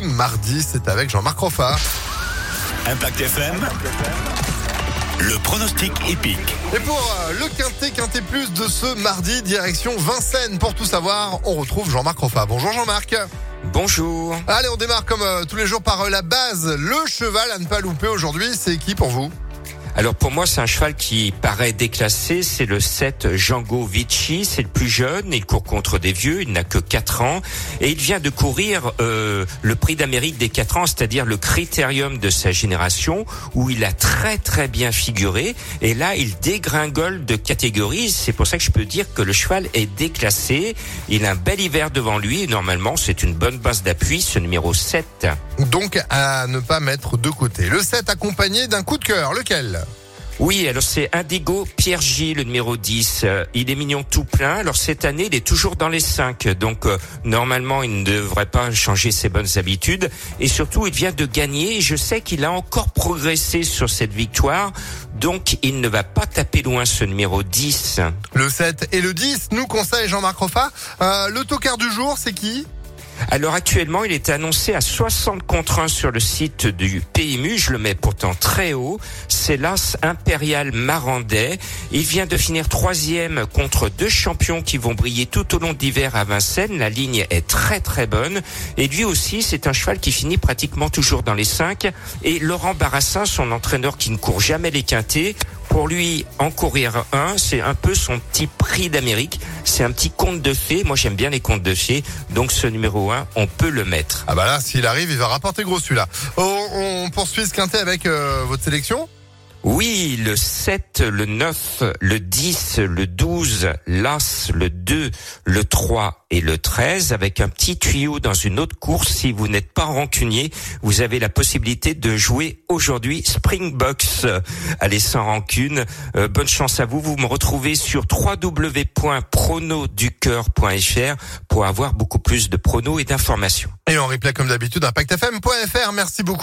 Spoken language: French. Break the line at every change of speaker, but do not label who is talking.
Mardi, c'est avec Jean-Marc Roffa.
Impact FM. Le pronostic épique.
Et pour euh, le quintet, quintet plus de ce mardi, direction Vincennes. Pour tout savoir, on retrouve Jean-Marc Roffa. Bonjour Jean-Marc.
Bonjour.
Allez, on démarre comme euh, tous les jours par euh, la base. Le cheval à ne pas louper aujourd'hui, c'est qui pour vous?
Alors pour moi, c'est un cheval qui paraît déclassé. C'est le 7 Django Vici. C'est le plus jeune. Il court contre des vieux. Il n'a que 4 ans. Et il vient de courir euh, le prix d'Amérique des 4 ans, c'est-à-dire le critérium de sa génération, où il a très très bien figuré. Et là, il dégringole de catégorie. C'est pour ça que je peux dire que le cheval est déclassé. Il a un bel hiver devant lui. Et normalement, c'est une bonne base d'appui, ce numéro 7.
Donc à ne pas mettre de côté. Le 7 accompagné d'un coup de cœur. Lequel?
Oui, alors c'est Indigo Pierre J, le numéro 10. Euh, il est mignon tout plein. Alors cette année, il est toujours dans les 5. Donc euh, normalement, il ne devrait pas changer ses bonnes habitudes. Et surtout, il vient de gagner. Et je sais qu'il a encore progressé sur cette victoire. Donc il ne va pas taper loin ce numéro 10.
Le 7 et le 10 nous conseille Jean-Marc Roffa. Euh, le tocard du jour, c'est qui?
Alors actuellement, il est annoncé à 60 contre 1 sur le site du PMU. Je le mets pourtant très haut. C'est l'As Impérial Marandais. Il vient de finir troisième contre deux champions qui vont briller tout au long de l'hiver à Vincennes. La ligne est très très bonne. Et lui aussi, c'est un cheval qui finit pratiquement toujours dans les 5. Et Laurent Barassin, son entraîneur qui ne court jamais les quintés, pour lui, en courir un, c'est un peu son petit prix d'Amérique. C'est un petit conte de fées. Moi, j'aime bien les contes de fées. Donc, ce numéro 1, on peut le mettre.
Ah bah là, s'il arrive, il va rapporter gros celui-là. On, on poursuit ce quintet avec euh, votre sélection
Oui, le 7, le 9, le 10, le 12, l'As, le 2, le 3 et le 13 avec un petit tuyau dans une autre course. Si vous n'êtes pas rancunier, vous avez la possibilité de jouer aujourd'hui Springbox. Allez, sans rancune. Euh, bonne chance à vous. Vous me retrouvez sur www.pronoducœur.fr pour avoir beaucoup plus de pronos et d'informations.
Et on replay comme d'habitude impactfm.fr. Merci beaucoup.